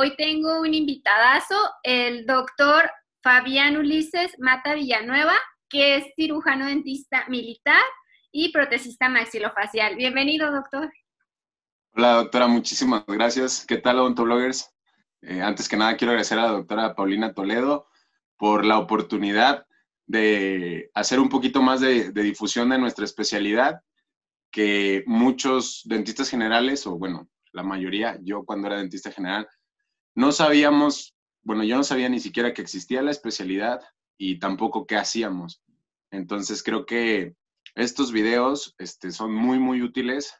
Hoy tengo un invitadazo, el doctor Fabián Ulises Mata Villanueva, que es cirujano dentista militar y protesista maxilofacial. Bienvenido, doctor. Hola, doctora, muchísimas gracias. ¿Qué tal, odontobloggers? Eh, antes que nada, quiero agradecer a la doctora Paulina Toledo por la oportunidad de hacer un poquito más de, de difusión de nuestra especialidad, que muchos dentistas generales, o bueno, la mayoría, yo cuando era dentista general, no sabíamos, bueno, yo no sabía ni siquiera que existía la especialidad y tampoco qué hacíamos. Entonces creo que estos videos este, son muy, muy útiles,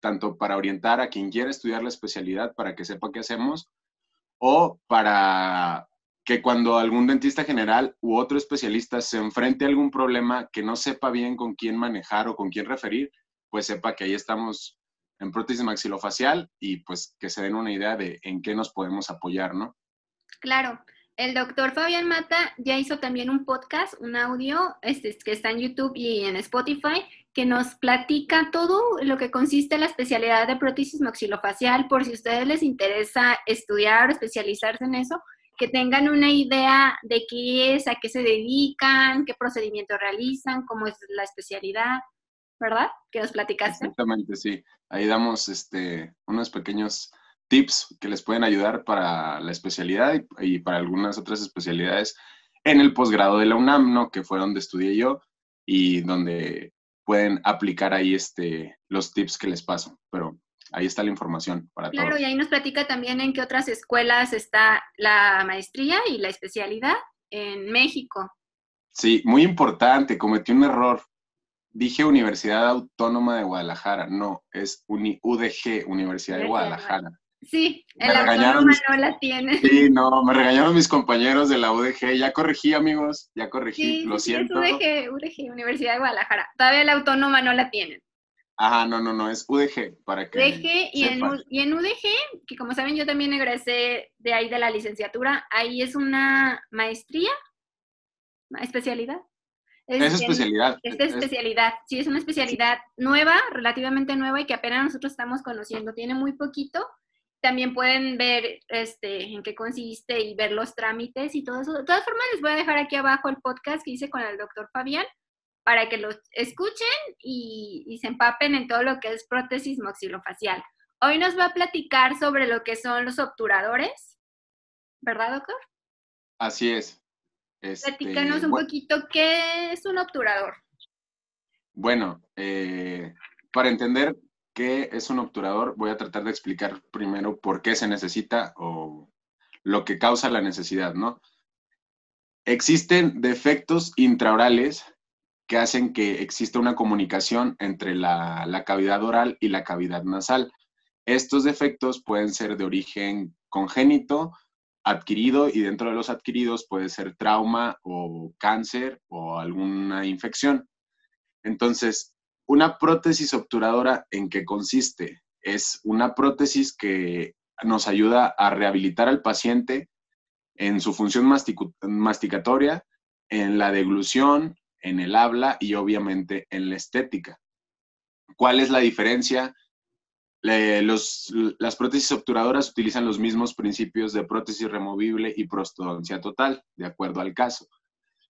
tanto para orientar a quien quiera estudiar la especialidad para que sepa qué hacemos, o para que cuando algún dentista general u otro especialista se enfrente a algún problema que no sepa bien con quién manejar o con quién referir, pues sepa que ahí estamos en prótesis maxilofacial y pues que se den una idea de en qué nos podemos apoyar, ¿no? Claro. El doctor Fabián Mata ya hizo también un podcast, un audio, este, que está en YouTube y en Spotify, que nos platica todo lo que consiste en la especialidad de prótesis maxilofacial, por si a ustedes les interesa estudiar o especializarse en eso, que tengan una idea de qué es, a qué se dedican, qué procedimiento realizan, cómo es la especialidad. ¿Verdad? Que nos platicaste. Exactamente, sí. Ahí damos este, unos pequeños tips que les pueden ayudar para la especialidad y, para algunas otras especialidades en el posgrado de la UNAM, ¿no? Que fue donde estudié yo y donde pueden aplicar ahí este, los tips que les paso. Pero ahí está la información para claro, Claro, y ahí nos platica también en qué otras escuelas está la maestría y la especialidad en México. Sí, muy importante, cometí un error dije Universidad Autónoma de Guadalajara, no, es UDG, Universidad de Guadalajara. Sí, el autónoma no la tiene. Sí, no, me regañaron mis compañeros de la UDG. Ya corregí, amigos, ya corregí, lo siento. Es UDG, UDG, Universidad de Guadalajara. Todavía la autónoma no la tienen. Ajá, no, no, no, es UDG, para que UDG y en, y en UDG, que como saben yo también egresé de ahí de la licenciatura, ahí es una maestría, especialidad. Es, especialidad. Es especialidad, sí, es una especialidad nueva, relativamente nueva y que apenas nosotros estamos conociendo. Tiene muy poquito. También pueden ver este, en qué consiste y ver los trámites y todo eso. De todas formas, les voy a dejar aquí abajo el podcast que hice con el doctor Fabián para que los escuchen y, y se empapen en todo lo que es prótesis maxilofacial. Hoy nos va a platicar sobre lo que son los obturadores, ¿verdad, doctor? Así es. Este, Platícanos un poquito qué es un obturador. Bueno, eh, para entender qué es un obturador, voy a tratar de explicar primero por qué se necesita o lo que causa la necesidad, ¿no? Existen defectos intraorales que hacen que exista una comunicación entre la, la cavidad oral y la cavidad nasal. Estos defectos pueden ser de origen congénito, adquirido y dentro de los adquiridos puede ser trauma o cáncer o alguna infección. Entonces, una prótesis obturadora en qué consiste? Es una prótesis que nos ayuda a rehabilitar al paciente en su función masticatoria, en la deglución, en el habla y obviamente en la estética. ¿Cuál es la diferencia las prótesis obturadoras utilizan los mismos principios de prótesis removible y prostodoncia total, de acuerdo al caso.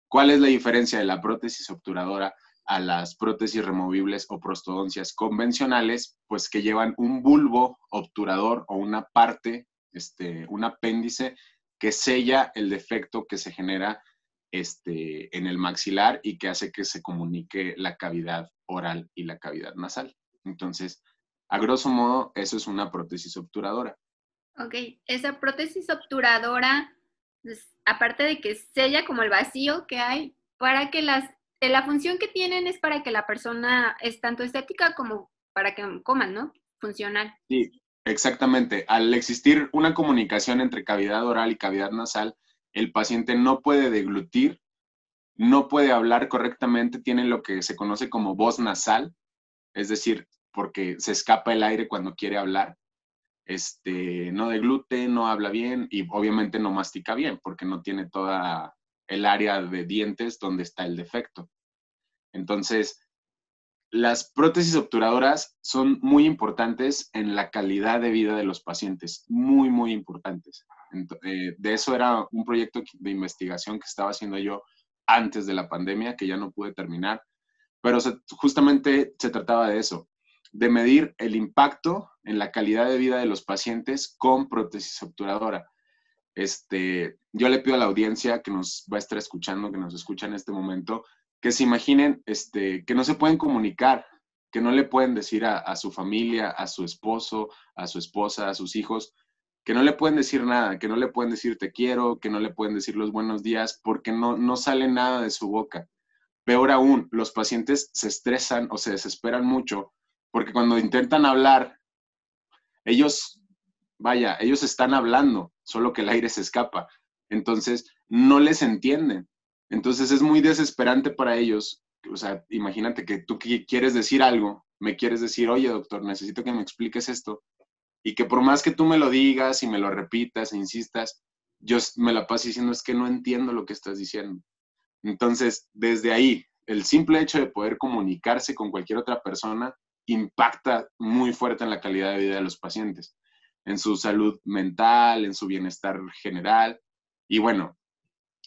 ¿Cuál es la diferencia de la prótesis obturadora a las prótesis removibles o prostodoncias convencionales? Pues que llevan un bulbo obturador o una parte, este, un apéndice que sella el defecto que se genera este, en el maxilar y que hace que se comunique la cavidad oral y la cavidad nasal. Entonces, a grosso modo, eso es una prótesis obturadora. Ok, esa prótesis obturadora, pues, aparte de que sella como el vacío que hay, para que las, eh, la función que tienen es para que la persona es tanto estética como para que coman, ¿no? Funcional. Sí, exactamente. Al existir una comunicación entre cavidad oral y cavidad nasal, el paciente no puede deglutir, no puede hablar correctamente, tiene lo que se conoce como voz nasal, es decir, porque se escapa el aire cuando quiere hablar. Este, no deglute, no habla bien y obviamente no mastica bien porque no tiene toda el área de dientes donde está el defecto. Entonces, las prótesis obturadoras son muy importantes en la calidad de vida de los pacientes, muy, muy importantes. Eh, de eso era un proyecto de investigación que estaba haciendo yo antes de la pandemia, que ya no pude terminar, pero justamente se trataba de eso, de medir el impacto en la calidad de vida de los pacientes con prótesis obturadora. Este, yo le pido a la audiencia que nos va a estar escuchando, que nos escucha en este momento, que se imaginen este, que no se pueden comunicar, que no le pueden decir a, su familia, a su esposo, a su esposa, a sus hijos, que no le pueden decir nada, que no le pueden decir te quiero, que no le pueden decir los buenos días, porque no, no sale nada de su boca. Peor aún, los pacientes se estresan o se desesperan mucho, porque cuando intentan hablar, ellos, vaya, ellos están hablando, solo que el aire se escapa. Entonces, no les entienden. Entonces es muy desesperante para ellos. O sea, imagínate que tú quieres decir algo, me quieres decir, oye doctor, necesito que me expliques esto. Y que por más que tú me lo digas y me lo repitas e insistas, yo me la paso diciendo es que no entiendo lo que estás diciendo. Entonces, desde ahí, el simple hecho de poder comunicarse con cualquier otra persona impacta muy fuerte en la calidad de vida de los pacientes, en su salud mental, en su bienestar general. Y bueno,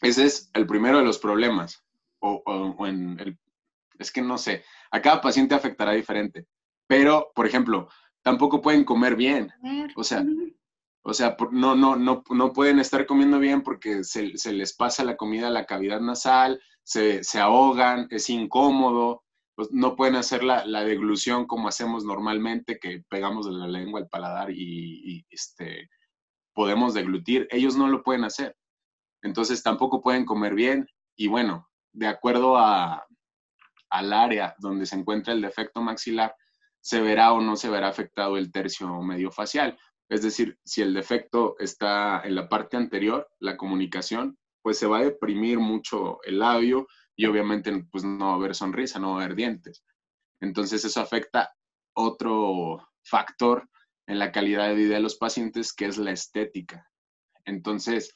ese es el primero de los problemas. O, en el, es que no sé, a cada paciente afectará diferente. Pero, por ejemplo, tampoco pueden comer bien. O sea, o sea, no, no, no, no pueden estar comiendo bien porque se, les pasa la comida a la cavidad nasal, se, ahogan, es incómodo, pues no pueden hacer la, deglución como hacemos normalmente, que pegamos la lengua al paladar y, y, este, podemos deglutir. Ellos no lo pueden hacer entonces tampoco pueden comer bien y bueno, de acuerdo a, al área donde se encuentra el defecto maxilar, se verá o no se verá afectado el tercio medio facial. Es decir, si el defecto está en la parte anterior, la comunicación, pues se va a deprimir mucho el labio y obviamente pues no va a haber sonrisa, no va a haber dientes. Entonces eso afecta otro factor en la calidad de vida de los pacientes, que es la estética. Entonces,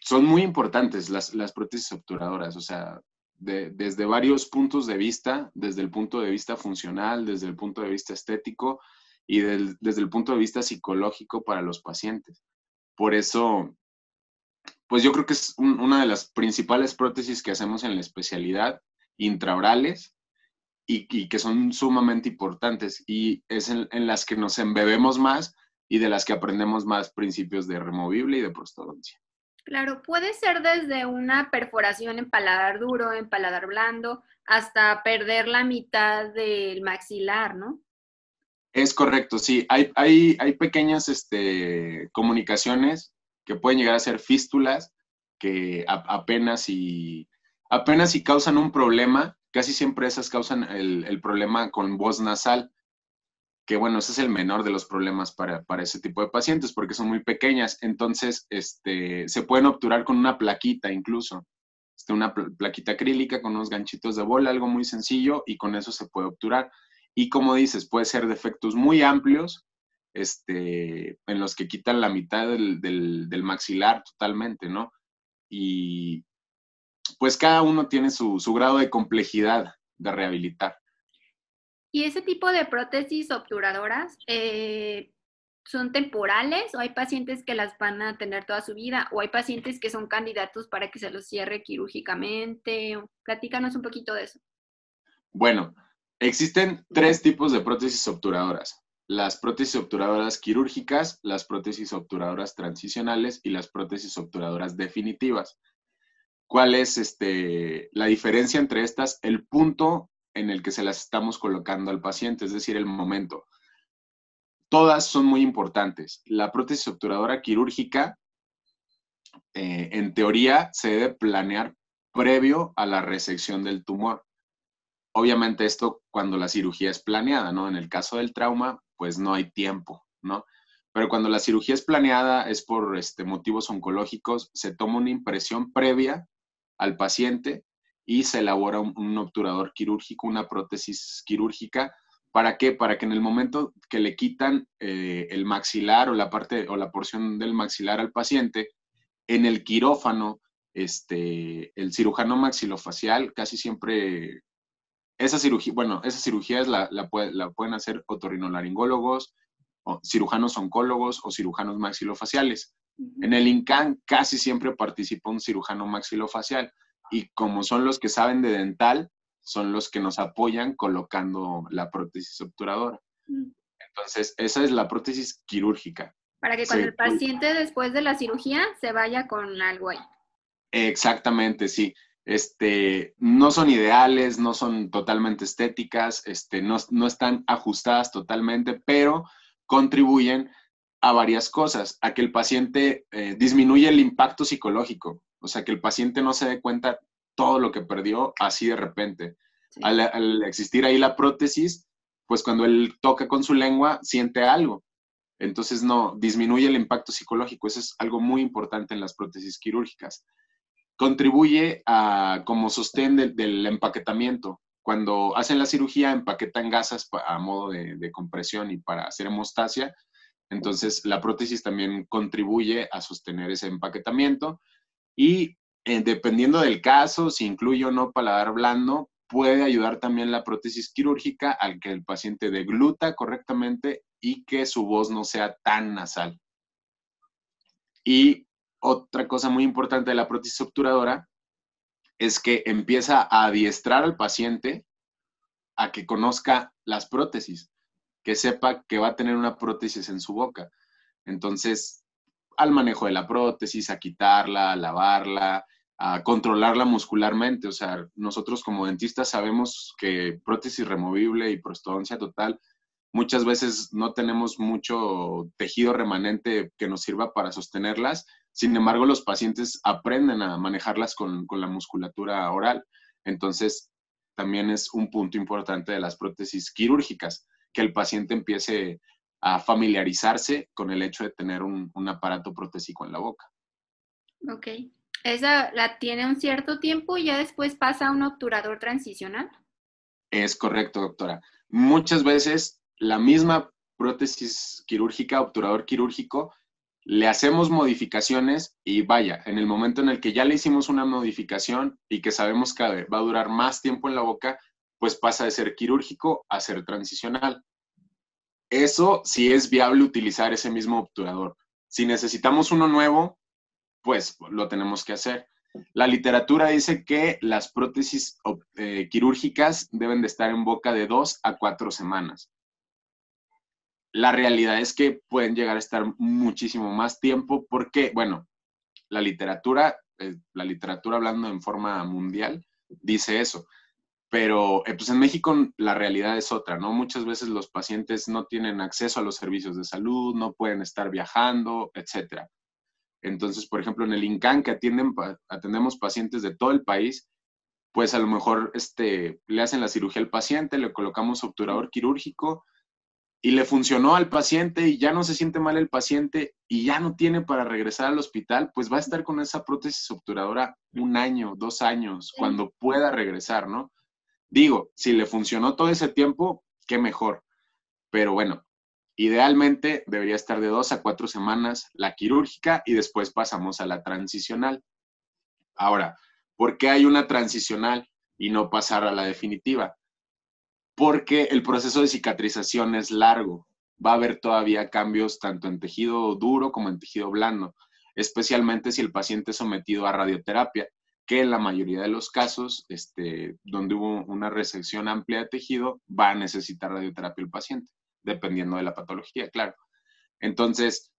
son muy importantes las, prótesis obturadoras, o sea, desde varios puntos de vista, desde el punto de vista funcional, desde el punto de vista estético y desde el punto de vista psicológico para los pacientes. Por eso, pues yo creo que es una de las principales prótesis que hacemos en la especialidad, intraorales, y, que son sumamente importantes y es en, en, las que nos embebemos más y de las que aprendemos más principios de removible y de prostodoncia. Claro, puede ser desde una perforación en paladar duro, en paladar blando, hasta perder la mitad del maxilar, ¿no? Es correcto, sí. Hay, hay, hay pequeñas este, comunicaciones que pueden llegar a ser fístulas que apenas y apenas si causan un problema, casi siempre esas causan el, el problema con voz nasal que bueno, ese es el menor de los problemas para, ese tipo de pacientes porque son muy pequeñas. Entonces, este, se pueden obturar con una plaquita incluso. Este, una plaquita acrílica con unos ganchitos de bola, algo muy sencillo, y con eso se puede obturar. Y como dices, puede ser defectos muy amplios, este, en los que quitan la mitad del, del maxilar totalmente, ¿no? Y pues cada uno tiene su, su grado de complejidad de rehabilitar. ¿Y ese tipo de prótesis obturadoras eh, son temporales o hay pacientes que las van a tener toda su vida o hay pacientes que son candidatos para que se los cierre quirúrgicamente? Platícanos un poquito de eso. Bueno, existen tres tipos de prótesis obturadoras. Las prótesis obturadoras quirúrgicas, las prótesis obturadoras transicionales y las prótesis obturadoras definitivas. ¿Cuál es este, la diferencia entre estas? El punto en el que se las estamos colocando al paciente, es decir, el momento. Todas son muy importantes. La prótesis obturadora quirúrgica, eh, en teoría, se debe planear previo a la resección del tumor. Obviamente esto cuando la cirugía es planeada, ¿no? En el caso del trauma, pues no hay tiempo, ¿no? Pero cuando la cirugía es planeada, es por este, motivos oncológicos, se toma una impresión previa al paciente y se elabora un, obturador quirúrgico, una prótesis quirúrgica. ¿Para qué? Para que en el momento que le quitan eh, el maxilar o la parte o la porción del maxilar al paciente, en el quirófano, este, el cirujano maxilofacial casi siempre esa cirugía, bueno, esa cirugía es la, la, pueden hacer otorrinolaringólogos, o cirujanos oncólogos o cirujanos maxilofaciales. En el INCAN casi siempre participa un cirujano maxilofacial y como son los que saben de dental, son los que nos apoyan colocando la prótesis obturadora. Entonces, esa es la prótesis quirúrgica. Para que cuando el paciente después de la cirugía se vaya con algo ahí. Exactamente, sí. Este, no son ideales, no son totalmente estéticas, este, no, están ajustadas totalmente, pero contribuyen a varias cosas, a que el paciente eh, disminuye el impacto psicológico, o sea, que el paciente no se dé cuenta todo lo que perdió así de repente. Al, existir ahí la prótesis, pues cuando él toca con su lengua, siente algo. Entonces, no, disminuye el impacto psicológico. Eso es algo muy importante en las prótesis quirúrgicas. Contribuye a, como sostén del empaquetamiento. Cuando hacen la cirugía, empaquetan gasas a modo de, de compresión y para hacer hemostasia. Entonces, la prótesis también contribuye a sostener ese empaquetamiento y eh, dependiendo del caso, si incluye o no paladar blando, puede ayudar también la prótesis quirúrgica al que el paciente degluta correctamente y que su voz no sea tan nasal. Y otra cosa muy importante de la prótesis obturadora es que empieza a adiestrar al paciente a que conozca las prótesis, que sepa que va a tener una prótesis en su boca. Entonces, al manejo de la prótesis, a quitarla, a lavarla, a controlarla muscularmente. O sea, nosotros como dentistas sabemos que prótesis removible y prostodoncia total muchas veces no tenemos mucho tejido remanente que nos sirva para sostenerlas. Sin embargo, los pacientes aprenden a manejarlas con, con la musculatura oral. Entonces, también es un punto importante de las prótesis quirúrgicas, que el paciente empiece a familiarizarse con el hecho de tener un, un aparato protésico en la boca. Ok. ¿Esa la tiene un cierto tiempo y ya después pasa a un obturador transicional? Es correcto, doctora. Muchas veces la misma prótesis quirúrgica, obturador quirúrgico, le hacemos modificaciones y vaya, en el momento en el que ya le hicimos una modificación y que sabemos que va a durar más tiempo en la boca, pues pasa de ser quirúrgico a ser transicional. Eso sí es viable utilizar ese mismo obturador. Si necesitamos uno nuevo, pues lo tenemos que hacer. La literatura dice que las prótesis eh, quirúrgicas deben de estar en boca de dos a cuatro semanas. La realidad es que pueden llegar a estar muchísimo más tiempo porque, bueno, la literatura, eh, la literatura hablando en forma mundial, dice eso. Pero eh, pues en México la realidad es otra, ¿no? Muchas veces los pacientes no tienen acceso a los servicios de salud, no pueden estar viajando, etcétera. Entonces, por ejemplo, en el INCAN, que atienden, atendemos pacientes de todo el país, pues a lo mejor este, le hacen la cirugía al paciente, le colocamos obturador quirúrgico y le funcionó al paciente y ya no se siente mal el paciente y ya no tiene para regresar al hospital, pues va a estar con esa prótesis obturadora un año, dos años, cuando pueda regresar, ¿no? Digo, si le funcionó todo ese tiempo, qué mejor. Pero bueno, Idealmente debería estar de dos a cuatro semanas la quirúrgica y después pasamos a la transicional. Ahora, ¿por qué hay una transicional y no pasar a la definitiva? Porque el proceso de cicatrización es largo. Va a haber todavía cambios tanto en tejido duro como en tejido blando, especialmente si el paciente es sometido a radioterapia, que en la mayoría de los casos, este, donde hubo una resección amplia de tejido, va a necesitar radioterapia el paciente dependiendo de la patología, claro. Entonces,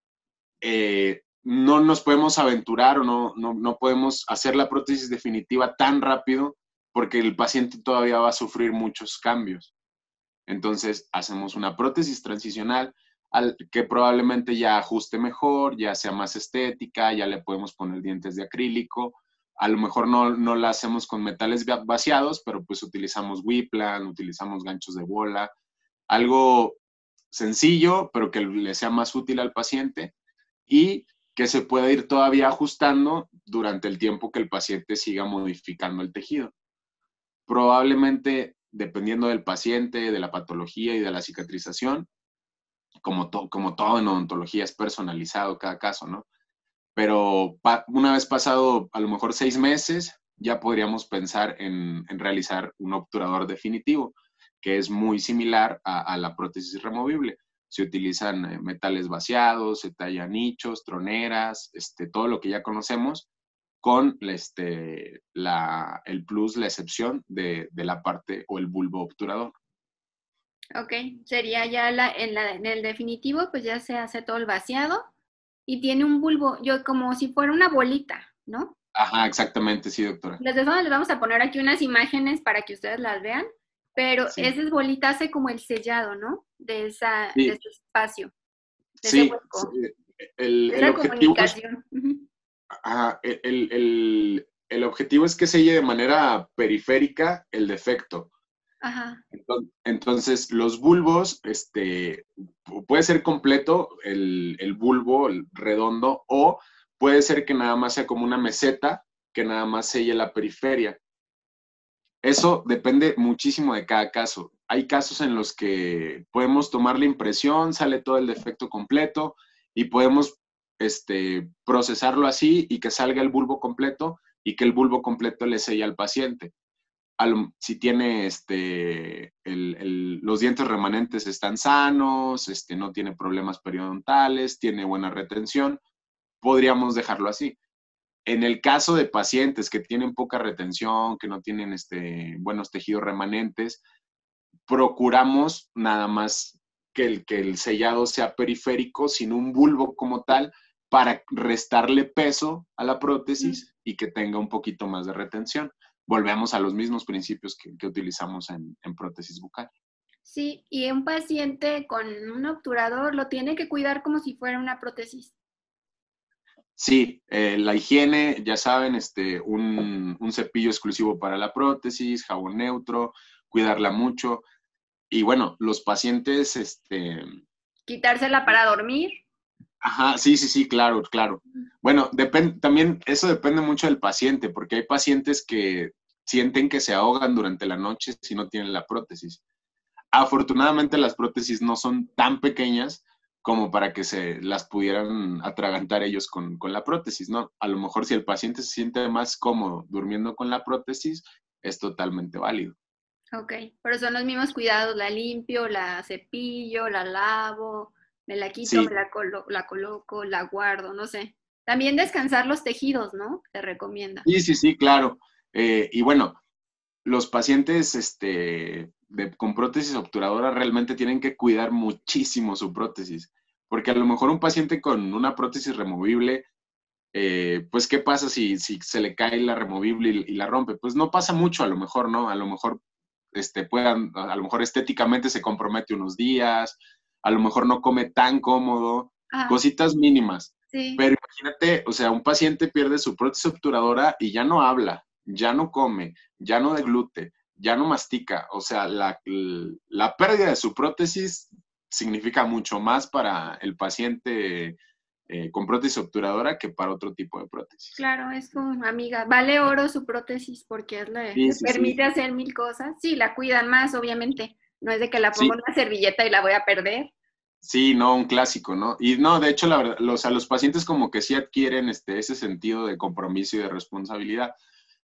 eh, no nos podemos aventurar o no, no, podemos hacer la prótesis definitiva tan rápido porque el paciente todavía va a sufrir muchos cambios. Entonces, hacemos una prótesis transicional al, que probablemente ya ajuste mejor, ya sea más estética, ya le podemos poner dientes de acrílico. A lo mejor no, no la hacemos con metales vaciados, pero pues utilizamos Whiplan, utilizamos ganchos de bola, algo sencillo, pero que le sea más útil al paciente y que se pueda ir todavía ajustando durante el tiempo que el paciente siga modificando el tejido. Probablemente, dependiendo del paciente, de la patología y de la cicatrización, como, como todo en odontología es personalizado cada caso, ¿no? Pero una vez pasado a lo mejor seis meses, ya podríamos pensar en, realizar un obturador definitivo, que es muy similar a, la prótesis removible. Se utilizan eh, metales vaciados, se tallan nichos, troneras, este, todo lo que ya conocemos, con este, la, el plus, la excepción de, la parte o el bulbo obturador. Ok, sería ya la, en, la, en, el definitivo, pues ya se hace todo el vaciado y tiene un bulbo, yo como si fuera una bolita, ¿no? Ajá, exactamente, sí, doctora. Les, les vamos a poner aquí unas imágenes para que ustedes las vean, pero esa bolita hace como el sellado, ¿no? De, esa, de ese espacio. De sí, El, el objetivo comunicación. El, el, objetivo es que selle de manera periférica el defecto. Ajá. Entonces, los bulbos, este, puede ser completo el, el bulbo el redondo o Puede ser que nada más sea como una meseta que nada más selle la periferia. Eso depende muchísimo de cada caso. Hay casos en los que podemos tomar la impresión, sale todo el defecto completo y podemos este, procesarlo así y que salga el bulbo completo y que el bulbo completo le selle al paciente. si tiene este, los dientes remanentes están sanos, este, no tiene problemas periodontales, tiene buena retención, podríamos dejarlo así. En el caso de pacientes que tienen poca retención, que no tienen este, buenos tejidos remanentes, procuramos nada más que el, que el sellado sea periférico, sin un bulbo como tal, para restarle peso a la prótesis y que tenga un poquito más de retención. Volvemos a los mismos principios que, utilizamos en, en prótesis bucal. Sí, y un paciente con un obturador lo tiene que cuidar como si fuera una prótesis. Sí, eh, la higiene, ya saben, este, un, cepillo exclusivo para la prótesis, jabón neutro, cuidarla mucho. Y bueno, los pacientes, este... Quitársela para dormir. Ajá, sí, sí, sí, claro, claro. Bueno, depende, también eso depende mucho del paciente, porque hay pacientes que sienten que se ahogan durante la noche si no tienen la prótesis. Afortunadamente las prótesis no son tan pequeñas, como para que se las pudieran atragantar ellos con, la prótesis, ¿no? A lo mejor si el paciente se siente más cómodo durmiendo con la prótesis, es totalmente válido. Ok, pero son los mismos cuidados, la limpio, la cepillo, la lavo, me la quito, me la, la, coloco, la guardo, no sé. También descansar los tejidos, ¿no? Te recomienda. Sí, sí, sí, claro. Eh, y bueno, los pacientes este, con prótesis obturadora realmente tienen que cuidar muchísimo su prótesis. Porque a lo mejor un paciente con una prótesis removible, eh, pues, ¿qué pasa si, si, se le cae la removible y, la rompe? Pues no pasa mucho, a lo mejor, ¿no? A lo mejor, este, puedan, a lo mejor estéticamente se compromete unos días, a lo mejor no come tan cómodo, cositas mínimas. Pero imagínate, o sea, un paciente pierde su prótesis obturadora y ya no habla, ya no come, ya no deglute, ya no mastica. O sea, la, la pérdida de su prótesis significa mucho más para el paciente eh, con prótesis obturadora que para otro tipo de prótesis. Claro, es como amiga. Vale oro su prótesis porque le, permite hacer mil cosas. Sí, la cuidan más, obviamente. No es de que la pongo en una servilleta y la voy a perder. Sí, no, un clásico, ¿no? Y no, de hecho, la verdad, los, a los pacientes como que sí adquieren este, ese sentido de compromiso y de responsabilidad.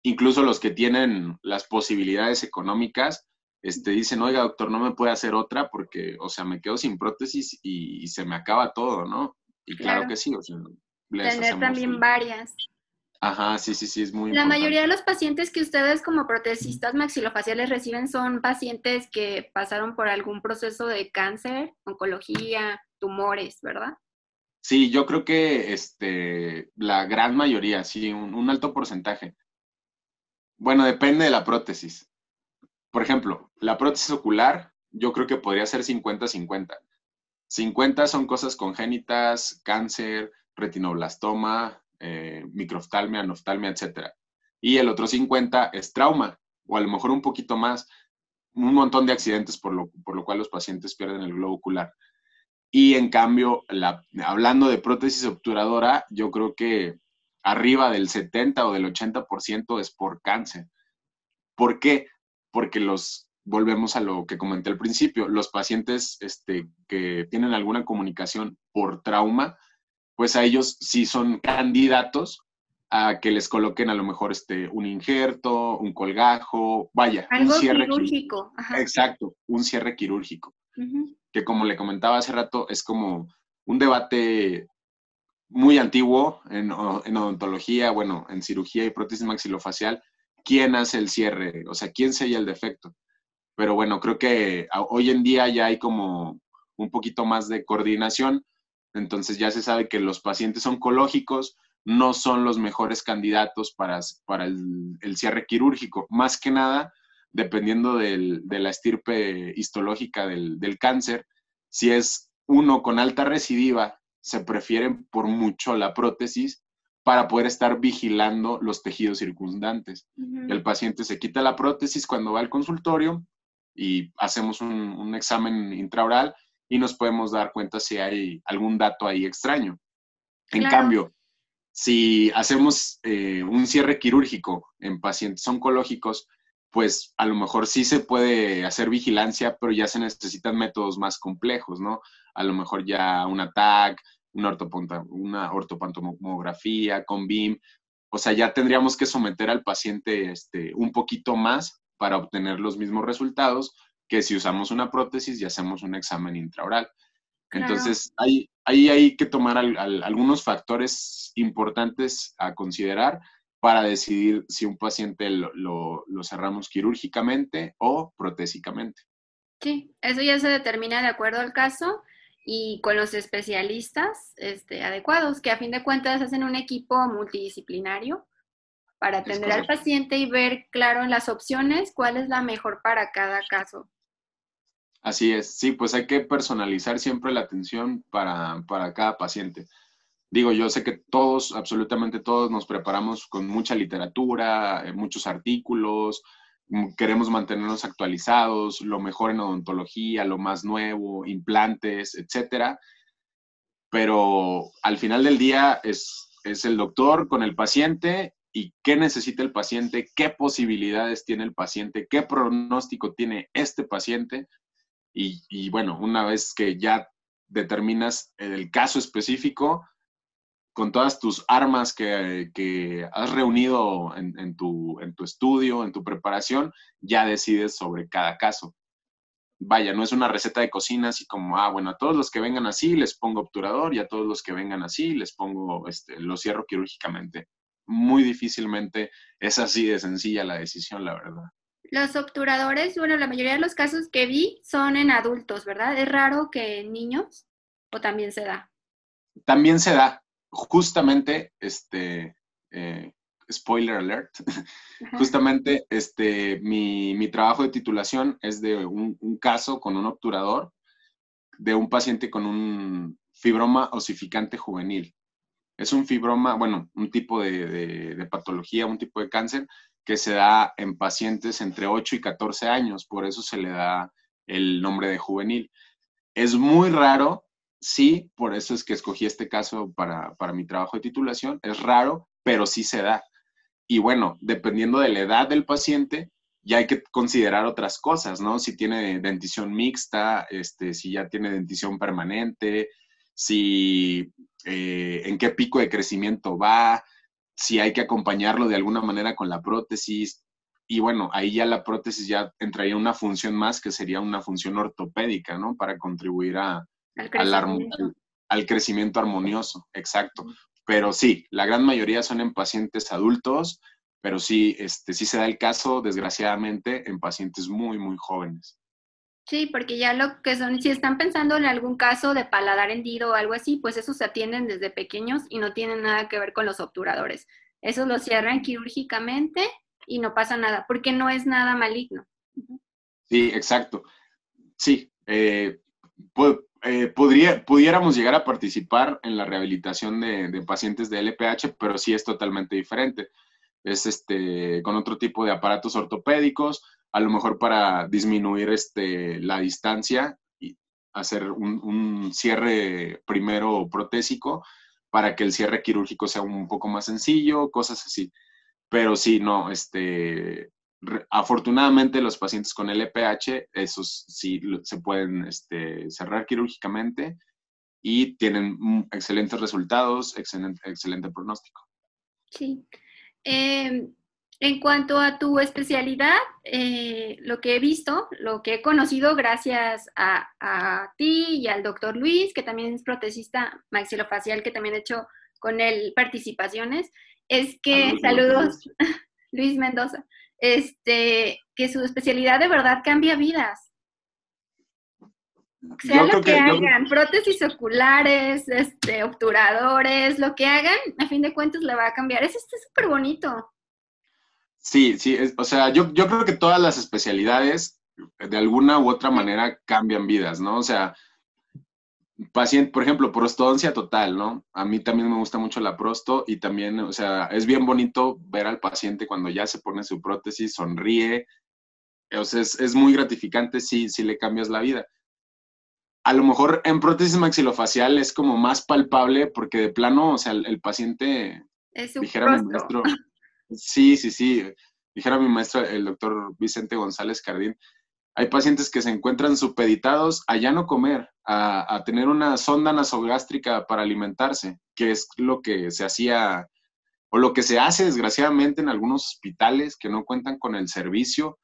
Incluso los que tienen las posibilidades económicas, este, dicen, oiga, doctor, no me puede hacer otra porque, o sea, me quedo sin prótesis y, se me acaba todo, ¿no? Y claro, que sí, o sea, Tener también varias. Ajá, sí, sí, sí, es muy La mayoría de los pacientes que ustedes como protesistas maxilofaciales reciben son pacientes que pasaron por algún proceso de cáncer, oncología, tumores, ¿verdad? Sí, yo creo que este, la gran mayoría, sí, un alto porcentaje. Bueno, depende de la prótesis por ejemplo, la prótesis ocular, yo creo que podría ser 50-50. 50 son cosas congénitas, cáncer, retinoblastoma, eh, microftalmia, anoftalmia, etc. Y el otro 50 es trauma, o a lo mejor un poquito más, un montón de accidentes por lo, por lo cual los pacientes pierden el globo ocular. Y en cambio, hablando de prótesis obturadora, yo creo que arriba del 70 o del 80% es por cáncer. ¿Por qué? porque los, volvemos a lo que comenté al principio, los pacientes este, que tienen alguna comunicación por trauma, pues a ellos sí son candidatos a que les coloquen a lo mejor este, un injerto, un colgajo, vaya, un cierre quirúrgico. Exacto, un cierre quirúrgico. Que como le comentaba hace rato, es como un debate muy antiguo en, en, odontología, bueno, en cirugía y prótesis maxilofacial, quién hace el cierre, o sea, quién sella el defecto. Pero bueno, creo que hoy en día ya hay como un poquito más de coordinación, entonces ya se sabe que los pacientes oncológicos no son los mejores candidatos para, para el, cierre quirúrgico. Más que nada, dependiendo de la estirpe histológica del, cáncer, si es uno con alta recidiva, se prefiere por mucho la prótesis para poder estar vigilando los tejidos circundantes. El paciente se quita la prótesis cuando va al consultorio y hacemos un examen intraoral y nos podemos dar cuenta si hay algún dato ahí extraño. En cambio, si hacemos eh, un cierre quirúrgico en pacientes oncológicos, pues a lo mejor sí se puede hacer vigilancia, pero ya se necesitan métodos más complejos, ¿no? A lo mejor ya un ATAC, una, una ortopantomografía con BIM, o sea, ya tendríamos que someter al paciente este, un poquito más para obtener los mismos resultados, que si usamos una prótesis y hacemos un examen intraoral. Entonces, ahí, hay que tomar algunos factores importantes a considerar para decidir si un paciente lo, cerramos quirúrgicamente o protésicamente. Sí, eso ya se determina de acuerdo al caso y con los especialistas este, adecuados, que a fin de cuentas hacen un equipo multidisciplinario para atender al paciente y ver claro en las opciones cuál es la mejor para cada caso. Así es, sí, pues hay que personalizar siempre la atención para, cada paciente. Digo, yo sé que todos, absolutamente todos, nos preparamos con mucha literatura, eh, muchos artículos, mm, queremos mantenernos actualizados, lo mejor en odontología, lo más nuevo, implantes, etcétera. Pero al final del día es, es el doctor con el paciente y qué necesita el paciente, qué posibilidades tiene el paciente, qué pronóstico tiene este paciente y, bueno, una vez que ya determinas el caso específico, con todas tus armas que, has reunido en, tu, en tu estudio, en tu preparación, ya decides sobre cada caso. Vaya, no es una receta de cocina así como, ah, bueno, a todos los que vengan así les pongo obturador y a todos los que vengan así les pongo, este, lo cierro quirúrgicamente. Muy difícilmente es así de sencilla la decisión, la verdad. Los obturadores, bueno, la mayoría de los casos que vi son en adultos, ¿verdad? ¿Es raro que en niños o también se da? También se da. Justamente, este, eh, spoiler alert, justamente este, mi, trabajo de titulación es de un, caso con un obturador de un paciente con un fibroma osificante juvenil. Es un fibroma, bueno, un tipo de patología, un tipo de cáncer que se da en pacientes entre 8 y 14 años, por eso se le da el nombre de juvenil. Es muy raro, sí, por eso es que escogí este caso para, mi trabajo de titulación, es raro, pero sí se da. Y bueno, dependiendo de la edad del paciente, ya hay que considerar otras cosas, ¿no? Si tiene dentición mixta, este, si ya tiene dentición permanente, si eh, en qué pico de crecimiento va, si hay que acompañarlo de alguna manera con la prótesis. Y bueno, ahí ya la prótesis ya entraría una función más que sería una función ortopédica, ¿no? Para contribuir a, al, crecimiento. armonioso, exacto. Pero sí, la gran mayoría son en pacientes adultos, pero sí, este, sí se da el caso, desgraciadamente, en pacientes muy, muy jóvenes. Sí, porque ya lo que son, si están pensando en algún caso de paladar hendido o algo así, pues esos se atienden desde pequeños y no tienen nada que ver con los obturadores. Esos los cierran quirúrgicamente y no pasa nada, porque no es nada maligno. Sí, exacto. Sí, eh, eh, podría, pudiéramos llegar a participar en la rehabilitación de, de, pacientes de LPH, pero sí es totalmente diferente. Es este, con otro tipo de aparatos ortopédicos, a lo mejor para disminuir este, la distancia y hacer un, cierre primero protésico para que el cierre quirúrgico sea un poco más sencillo, cosas así. Pero sí, no, este, afortunadamente los pacientes con LPH, esos sí se pueden este, cerrar quirúrgicamente y tienen excelentes resultados, excelente, excelente pronóstico. Sí. Em, en cuanto a tu especialidad, eh, lo que he visto, lo que he conocido gracias a, a, ti y al doctor Luis, que también es protesista maxilofacial, que también he hecho con él participaciones, es que, saludos, Luis Mendoza, este, que su especialidad de verdad cambia vidas. Sea lo que, hagan, prótesis oculares, este, obturadores, lo que hagan, a fin de cuentas le va a cambiar. Es súper bonito. Sí, sí, o sea, yo, yo creo que todas las especialidades de alguna u otra manera cambian vidas, ¿no? O sea, paciente, por ejemplo, prostodoncia total, ¿no? A mí también me gusta mucho la prosto y también, o sea, es bien bonito ver al paciente cuando ya se pone su prótesis, sonríe, o sea, es, es muy gratificante si, si le cambias la vida a lo mejor en prótesis maxilofacial es como más palpable porque de plano, o sea, el, paciente, dijera mi maestro, sí, sí, sí, dijera mi maestro, el doctor Vicente González Cardín, hay pacientes que se encuentran supeditados a ya no comer, a, a, tener una sonda nasogástrica para alimentarse, que es lo que se hacía o lo que se hace desgraciadamente en algunos hospitales que no cuentan con el servicio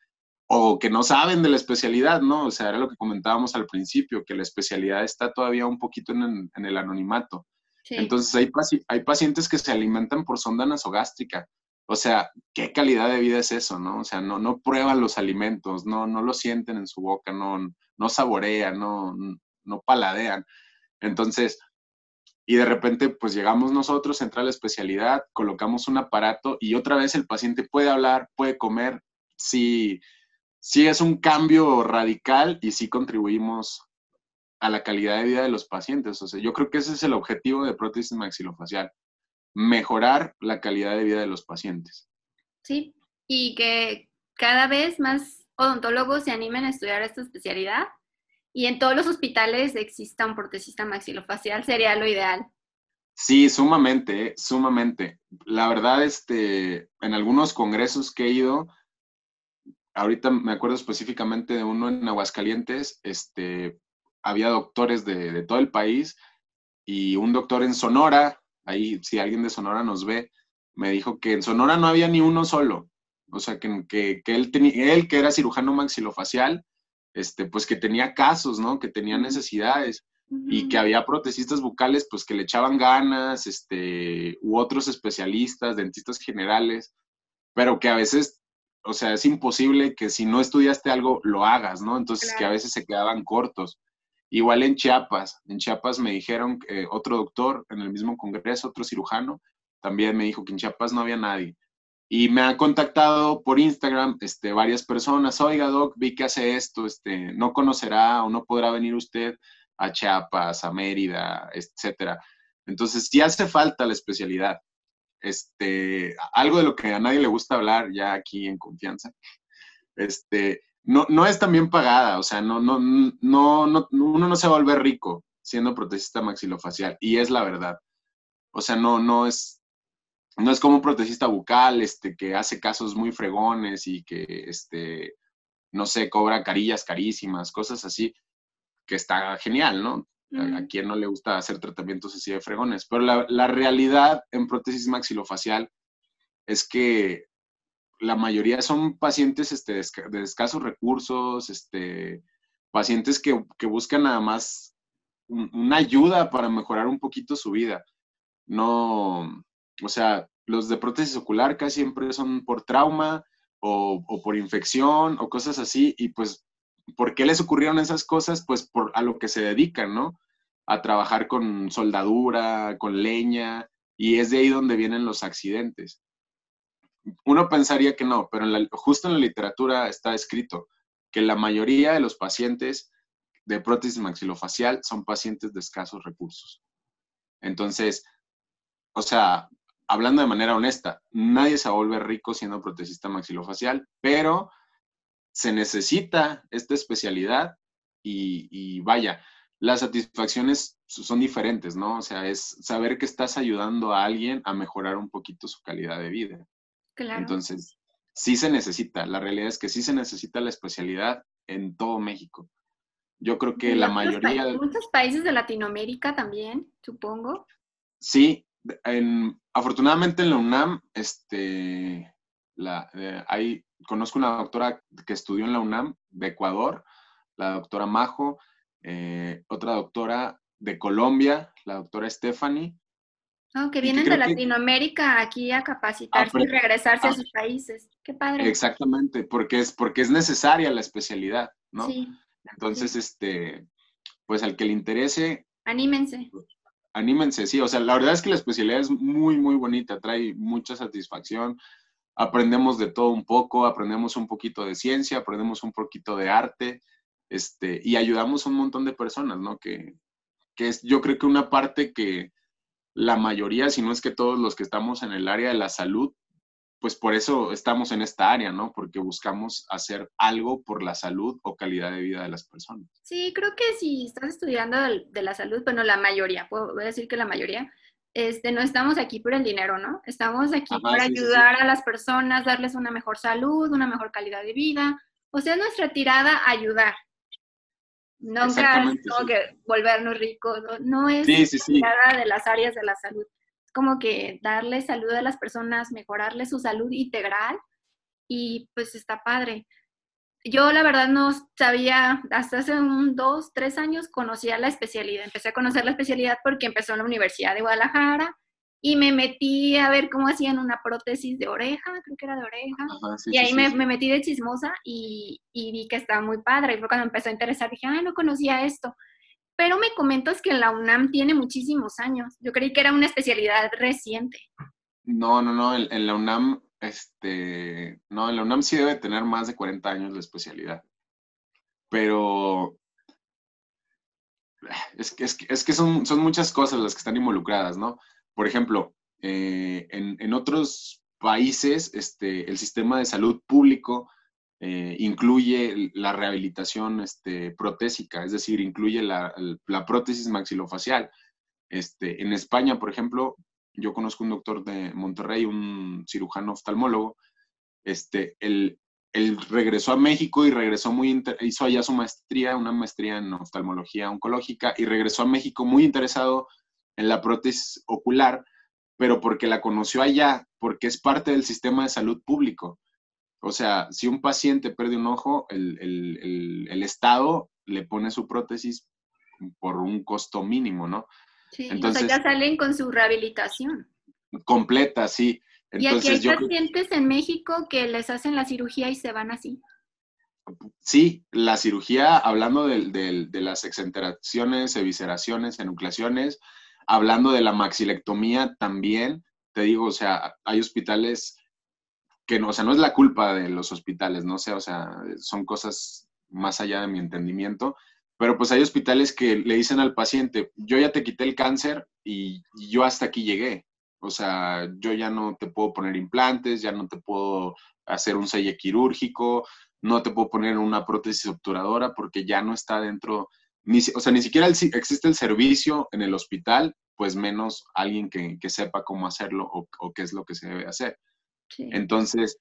o que no saben de la especialidad, ¿no? O sea, era lo que comentábamos al principio, que la especialidad está todavía un poquito en, el anonimato. Entonces, hay, hay pacientes que se alimentan por sonda nasogástrica. O sea, ¿qué calidad de vida es eso, no? O sea, no, prueban los alimentos, no, no lo sienten en su boca, no, no saborean, no, no paladean. Entonces, y de repente, pues llegamos nosotros, entra la especialidad, colocamos un aparato y otra vez el paciente puede hablar, puede comer. Si, sí es un cambio radical y sí contribuimos a la calidad de vida de los pacientes. O sea, yo creo que ese es el objetivo de prótesis maxilofacial, mejorar la calidad de vida de los pacientes. Sí, y que cada vez más odontólogos se animen a estudiar esta especialidad y en todos los hospitales exista un protesista maxilofacial, sería lo ideal. Sí, sumamente, sumamente. La verdad, este, en algunos congresos que he ido, ahorita me acuerdo específicamente de uno en Aguascalientes, este, había doctores de, todo el país y un doctor en Sonora, ahí si alguien de Sonora nos ve, me dijo que en Sonora no había ni uno solo, o sea, que, que, él, él que era cirujano maxilofacial, este, pues que tenía casos, ¿no? Que tenía necesidades y que había protesistas bucales, pues que le echaban ganas, este, u otros especialistas, dentistas generales, pero que a veces o sea, es imposible que si no estudiaste algo, lo hagas, ¿no? Entonces, que a veces se quedaban cortos. Igual en Chiapas, en Chiapas me dijeron que otro doctor en el mismo congreso, otro cirujano, también me dijo que en Chiapas no había nadie. Y me han contactado por Instagram este, varias personas, oiga, doc, vi que hace esto, este, no conocerá o no podrá venir usted a Chiapas, a Mérida, etcétera. Entonces, sí hace falta la especialidad este, algo de lo que a nadie le gusta hablar ya aquí en confianza, este, no, no es tan bien pagada, o sea, no, no, no, no, uno no se va a volver rico siendo protesista maxilofacial, y es la verdad. O sea, no, no es, no es como un protesista bucal, este, que hace casos muy fregones y que, este, no sé, cobra carillas carísimas, cosas así, que está genial, ¿no? A, quien no le gusta hacer tratamientos así de fregones. Pero la, realidad en prótesis maxilofacial es que la mayoría son pacientes este, de escasos recursos, este, pacientes que, buscan nada más una ayuda para mejorar un poquito su vida. No, o sea, los de prótesis ocular casi siempre son por trauma o, o, por infección o cosas así, y pues ¿Por qué les ocurrieron esas cosas? Pues por a lo que se dedican, ¿no? A trabajar con soldadura, con leña, y es de ahí donde vienen los accidentes. Uno pensaría que no, pero justo en la literatura está escrito que la mayoría de los pacientes de prótesis maxilofacial son pacientes de escasos recursos. Entonces, o sea, hablando de manera honesta, nadie se vuelve rico siendo protesista maxilofacial, pero se necesita esta especialidad y, vaya, las satisfacciones son diferentes, ¿no? O sea, es saber que estás ayudando a alguien a mejorar un poquito su calidad de vida. Claro. Entonces, sí se necesita, la realidad es que sí se necesita la especialidad en todo México. Yo creo que la mayoría... de muchos países de Latinoamérica también, supongo. Sí, afortunadamente en la UNAM, este, la, hay, conozco una doctora que estudió en la UNAM de Ecuador, la doctora Majo, eh, otra doctora de Colombia, la doctora Stephanie. Oh, que vienen de Latinoamérica aquí a capacitarse y regresarse a sus países. Qué padre. Exactamente, porque es, porque es necesaria la especialidad, ¿no? Sí. Entonces, este, pues al que le interese. Anímense. Anímense, sí. O sea, la verdad es que la especialidad es muy, muy bonita, trae mucha satisfacción. Aprendemos de todo un poco, aprendemos un poquito de ciencia, aprendemos un poquito de arte, este, y ayudamos a un montón de personas, ¿no? Que, que es, yo creo que una parte que la mayoría, si no es que todos los que estamos en el área de la salud, pues por eso estamos en esta área, ¿no? Porque buscamos hacer algo por la salud o calidad de vida de las personas. Sí, creo que si estás estudiando de, la salud, bueno, la mayoría, puedo decir que la mayoría, este, no estamos aquí por el dinero, ¿no? Estamos aquí para ayudar a las personas, darles una mejor salud, una mejor calidad de vida. O sea, nuestra tirada, ayudar. No que volvernos ricos, no, es nada de las áreas de la salud. Es como que darle salud a las personas, mejorarle su salud integral y pues está padre. Yo la verdad no sabía, hasta hace un dos, tres años conocía la especialidad. Empecé a conocer la especialidad porque empezó en la Universidad de Guadalajara y me metí a ver cómo hacían una prótesis de oreja, creo que era de oreja, y ahí me, metí de chismosa y, vi que estaba muy padre, y fue cuando empezó a interesar, dije, ay, no conocía esto, pero me comentas que la UNAM tiene muchísimos años, yo creí que era una especialidad reciente. No, no, no, en, la UNAM, este, no, en la UNAM sí debe tener más de 40 años la especialidad, pero es que, es que, son, son muchas cosas las que están involucradas, ¿no? Por ejemplo, eh, en, otros países, este, el sistema de salud público eh, incluye la rehabilitación este, protésica, es decir, incluye la, prótesis maxilofacial. Este, en España, por ejemplo, yo conozco un doctor de Monterrey, un cirujano oftalmólogo, este, él, regresó a México y regresó muy, hizo allá su maestría, una maestría en oftalmología oncológica, y regresó a México muy interesado en la prótesis ocular, pero porque la conoció allá, porque es parte del sistema de salud público. O sea, si un paciente pierde un ojo, el, Estado le pone su prótesis por un costo mínimo, ¿no? Sí, Entonces, ya salen con su rehabilitación. Completa, sí. y aquí hay pacientes en México que les hacen la cirugía y se van así. Sí, la cirugía, hablando de, de las exenteraciones, evisceraciones, enucleaciones, Hablando de la maxilectomía también, te digo, o sea, hay hospitales que no, o sea, no es la culpa de los hospitales, no sé, o sea, son cosas más allá de mi entendimiento, pero pues hay hospitales que le dicen al paciente, yo ya te quité el cáncer y, yo hasta aquí llegué, o sea, yo ya no te puedo poner implantes, ya no te puedo hacer un selle quirúrgico, no te puedo poner una prótesis obturadora porque ya no está dentro o sea, ni siquiera existe el servicio en el hospital, pues menos alguien que, sepa cómo hacerlo o, qué es lo que se debe hacer. Entonces,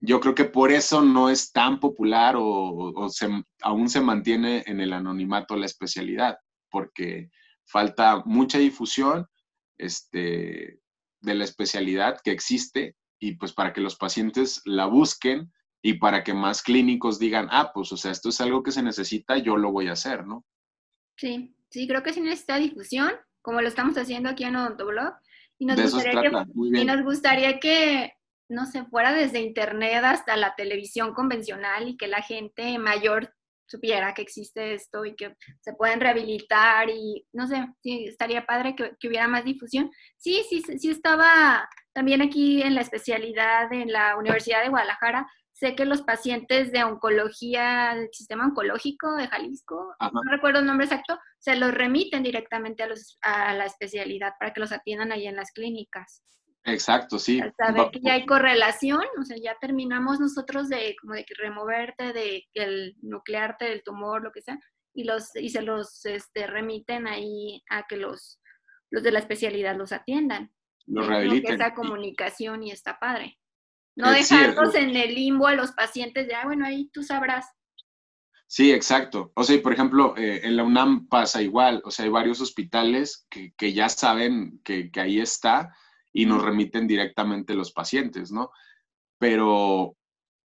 yo creo que por eso no es tan popular o, aún se mantiene en el anonimato la especialidad, porque falta mucha difusión este, de la especialidad que existe y pues para que los pacientes la busquen y para que más clínicos digan, ah, pues o sea, esto es algo que se necesita, yo lo voy a hacer, ¿no? Sí, sí, creo que sí necesita difusión, como lo estamos haciendo aquí en Odontoblog. Y nos, gustaría que, y nos gustaría que, no sé, fuera desde internet hasta la televisión convencional y que la gente mayor supiera que existe esto y que se pueden rehabilitar y no sé, sí, estaría padre que, que, hubiera más difusión. Sí, sí, sí estaba también aquí en la especialidad en la Universidad de Guadalajara, Sé que los pacientes de oncología, del sistema oncológico de Jalisco, no recuerdo el nombre exacto, se los remiten directamente a, los, a la especialidad para que los atiendan ahí en las clínicas. Exacto, sí. Saber que ya hay correlación, o sea, ya terminamos nosotros de como de removerte, de el nuclearte del tumor, lo que sea, y los y se los este, remiten ahí a que los los de la especialidad los atiendan. Los rehabiliten. Esa comunicación y está padre. No dejarlos en el limbo a los pacientes de, ah, bueno, ahí tú sabrás. Sí, exacto. O sea, por ejemplo, eh, en la UNAM pasa igual. O sea, hay varios hospitales que, que ya saben que, que, ahí está y nos remiten directamente los pacientes, ¿no? Pero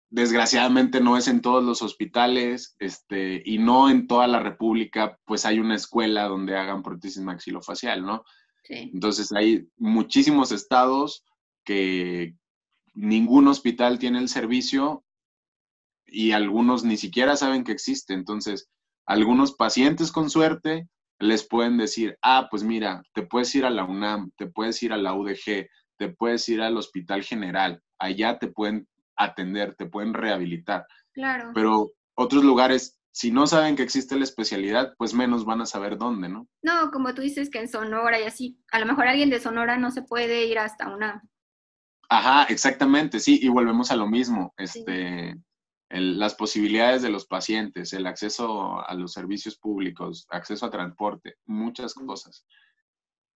desgraciadamente no es en todos los hospitales este, y no en toda la República, pues hay una escuela donde hagan prótesis maxilofacial, ¿no? Sí. Entonces hay muchísimos estados que ningún hospital tiene el servicio y algunos ni siquiera saben que existe. Entonces, algunos pacientes con suerte les pueden decir, ah, pues mira, te puedes ir a la UNAM, te puedes ir a la UDG, te puedes ir al Hospital General, allá te pueden atender, te pueden rehabilitar. Claro. Pero otros lugares, si no saben que existe la especialidad, pues menos van a saber dónde, ¿no? No, como tú dices que en Sonora y así, a lo mejor alguien de Sonora no se puede ir hasta una. Ajá, exactamente, sí, y volvemos a lo mismo. Este, las posibilidades de los pacientes, el acceso a los servicios públicos, acceso a transporte, muchas cosas.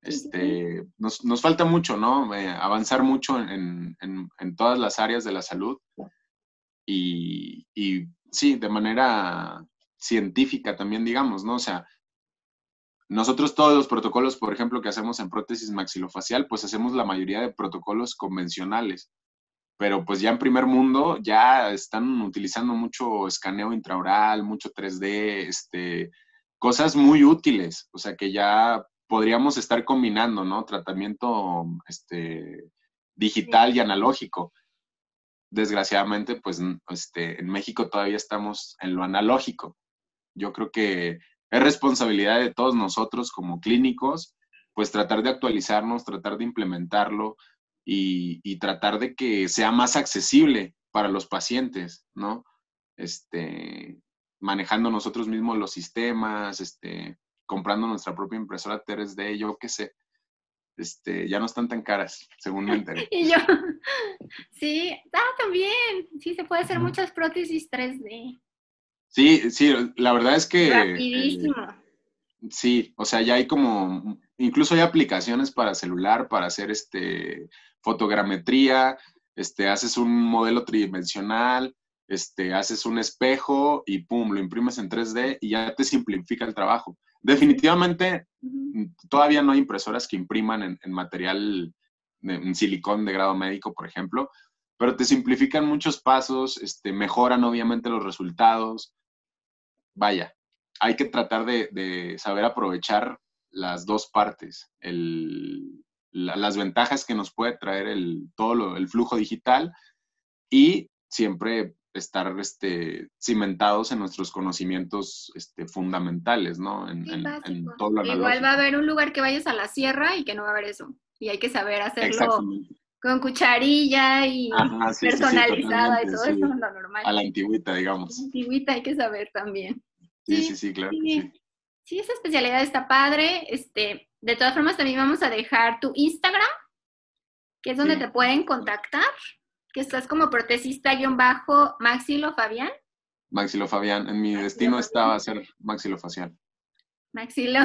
Este, nos, nos falta mucho, ¿no? Eh, avanzar mucho en, en, en, todas las áreas de la salud y, y, sí, de manera científica también, digamos, ¿no? O sea, nosotros todos los protocolos, por ejemplo, que hacemos en prótesis maxilofacial, pues hacemos la mayoría de protocolos convencionales pero pues ya en primer mundo ya están utilizando mucho escaneo intraoral, mucho 3D, este, cosas muy útiles, o sea que ya podríamos estar combinando, ¿no? Tratamiento este, digital y analógico. Desgraciadamente, pues este, en México todavía estamos en lo analógico. Yo creo que es responsabilidad de todos nosotros como clínicos, pues tratar de actualizarnos, tratar de implementarlo, y, tratar de que sea más accesible para los pacientes, ¿no? Este, manejando nosotros mismos los sistemas, este, comprando nuestra propia impresora 3D, yo qué sé. Este, ya no están tan caras, según me enteré. y yo, sí, ah, también, sí, se puede hacer muchas prótesis 3D. Sí, sí, la verdad es que... Rapidísimo. sí, o sea, ya hay como, incluso hay aplicaciones para celular para hacer este fotogrametría, este, haces un modelo tridimensional, este, haces un espejo y pum, lo imprimes en 3D y ya te simplifica el trabajo. Definitivamente, todavía no hay impresoras que impriman en, material, en silicón de grado médico, por ejemplo, pero te simplifican muchos pasos, este, mejoran obviamente los resultados. Vaya, hay que tratar de, de saber aprovechar las dos partes, el, las ventajas que nos puede traer el, todo el flujo digital y siempre estar este, cimentados en nuestros conocimientos este, fundamentales, ¿no? En, todo lo Igual va a haber un lugar que vayas a la sierra y que no va a haber eso. Y hay que saber hacerlo con cucharilla y personalizada y todo eso, lo normal. A la antigüita, digamos. A la antigüita hay que saber también. Sí, sí, sí, claro. Sí. sí, esa especialidad está padre. Este, de todas formas, también vamos a dejar tu Instagram, que es donde te pueden contactar, que estás como protesista-maxilo Fabián. Maxilo Fabián, en mi destino estaba ser maxilofacial. Maxilo,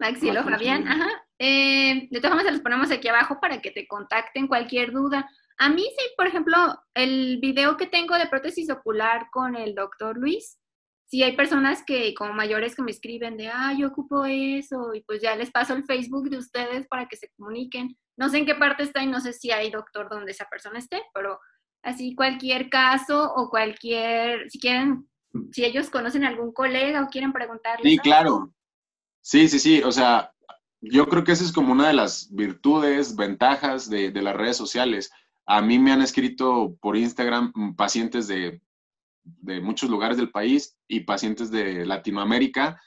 Maxilo Fabián, ajá. Eh, de todas formas, se los ponemos aquí abajo para que te contacten cualquier duda. A mí sí, por ejemplo, el video que tengo de prótesis ocular con el doctor Luis, sí hay personas que como mayores que me escriben de, ah, yo ocupo eso, y pues ya les paso el Facebook de ustedes para que se comuniquen. No sé en qué parte está y no sé si hay doctor donde esa persona esté, pero así cualquier caso o cualquier, si quieren, si ellos conocen algún colega o quieren preguntarle. Sí, claro. Sí, sí, sí, o sea, yo creo que esa es como una de las virtudes, ventajas de, de las redes sociales. A mí me han escrito por Instagram mm, pacientes de de muchos lugares del país y pacientes de Latinoamérica.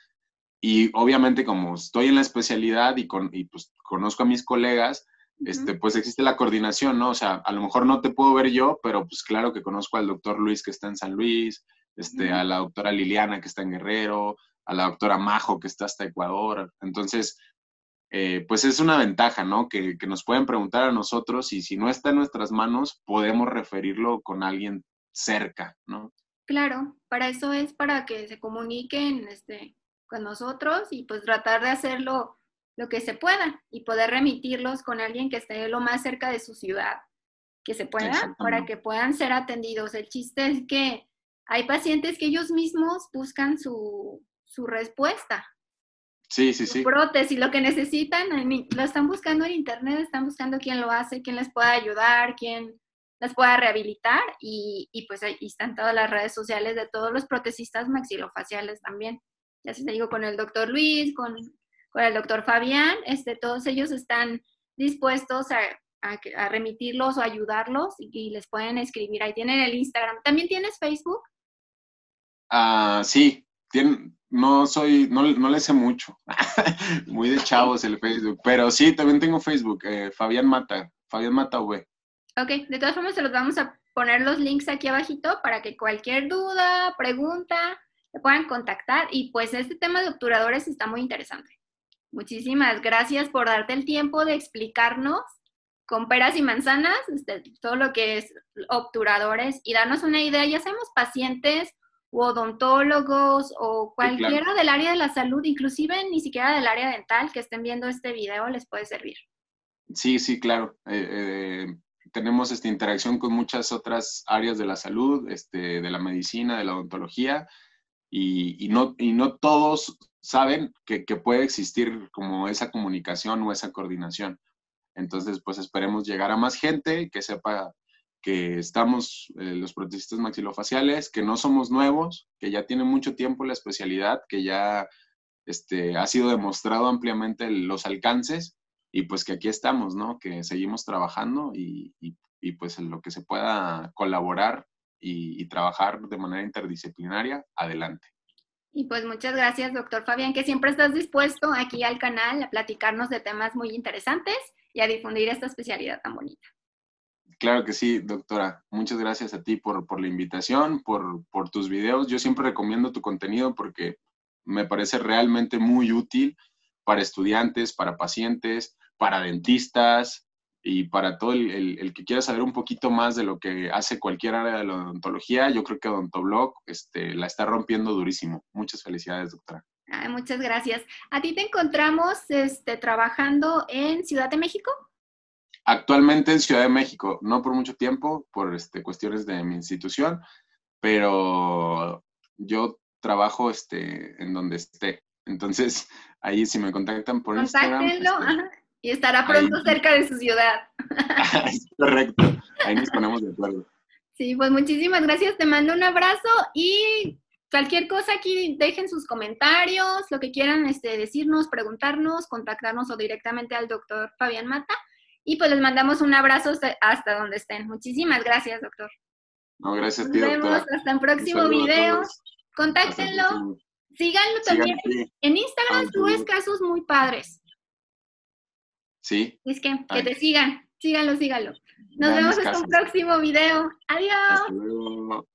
Y obviamente como estoy en la especialidad y, con, y pues conozco a mis colegas, este, pues existe la coordinación, ¿no? O sea, a lo mejor no te puedo ver yo, pero pues claro que conozco al doctor Luis que está en San Luis, este, a la doctora Liliana que está en Guerrero, a la doctora Majo que está hasta Ecuador. Entonces, eh, pues es una ventaja, ¿no? Que, que, nos pueden preguntar a nosotros y si no está en nuestras manos, podemos referirlo con alguien cerca, ¿no? Claro, para eso es para que se comuniquen este, con nosotros y pues tratar de hacerlo lo que se pueda y poder remitirlos con alguien que esté lo más cerca de su ciudad que se pueda para que puedan ser atendidos. El chiste es que hay pacientes que ellos mismos buscan su, su respuesta. Sí, sí, sí. Prótesis, lo que necesitan, lo están buscando en internet, están buscando quién lo hace, quién les pueda ayudar, quién las pueda rehabilitar y, y pues ahí están todas las redes sociales de todos los protecistas maxilofaciales también. Ya se te digo, con el doctor Luis, con, con el doctor Fabián, este, todos ellos están dispuestos a, a, remitirlos o ayudarlos y, les pueden escribir. Ahí tienen el Instagram. ¿También tienes Facebook? Ah, sí, no soy, no, no le sé mucho. Muy de chavos el Facebook. Pero sí, también tengo Facebook, eh, Fabián Mata, Fabián Mata V. Ok, de todas formas se los vamos a poner los links aquí abajito para que cualquier duda, pregunta, se puedan contactar. Y pues este tema de obturadores está muy interesante. Muchísimas gracias por darte el tiempo de explicarnos con peras y manzanas este, todo lo que es obturadores y darnos una idea. Ya sabemos pacientes u odontólogos o cualquiera del área de la salud, inclusive ni siquiera del área dental que estén viendo este video les puede servir. Sí, sí, claro. Eh, eh, tenemos esta interacción con muchas otras áreas de la salud, este, de la medicina, de la odontología, y, no, y no todos saben que, puede existir como esa comunicación o esa coordinación. Entonces, pues esperemos llegar a más gente que sepa que estamos eh, los protesistas maxilofaciales, que no somos nuevos, que ya tiene mucho tiempo la especialidad, que ya este, ha sido demostrado ampliamente los alcances y pues que aquí estamos, ¿no? Que seguimos trabajando y, y, pues en lo que se pueda colaborar y, trabajar de manera interdisciplinaria, adelante. Y pues muchas gracias, doctor Fabián, que siempre estás dispuesto aquí al canal a platicarnos de temas muy interesantes y a difundir esta especialidad tan bonita. Claro que sí, doctora. Muchas gracias a ti por, por la invitación, por, por tus videos. Yo siempre recomiendo tu contenido porque me parece realmente muy útil para estudiantes, para pacientes, para dentistas y para todo el, que quiera saber un poquito más de lo que hace cualquier área de la odontología, yo creo que Odontoblog este, la está rompiendo durísimo. Muchas felicidades, doctora. muchas gracias. ¿A ti te encontramos este, trabajando en Ciudad de México? Actualmente en Ciudad de México, no por mucho tiempo, por este, cuestiones de mi institución, pero yo trabajo este, en donde esté. Entonces, ahí si me contactan por Instagram. Este, y estará pronto cerca de su ciudad. correcto, ahí nos ponemos de acuerdo. Sí, pues muchísimas gracias, te mando un abrazo y cualquier cosa aquí dejen sus comentarios, lo que quieran este, decirnos, preguntarnos, contactarnos o directamente al doctor Fabián Mata. Y pues les mandamos un abrazo hasta donde estén. Muchísimas gracias, doctor. No, gracias, Nos vemos hasta el próximo video. Contáctenlo. Síganlo también. En Instagram subes casos muy padres. Sí. Es que, que te sigan. Síganlo, síganlo. Nos vemos en un próximo video. Adiós.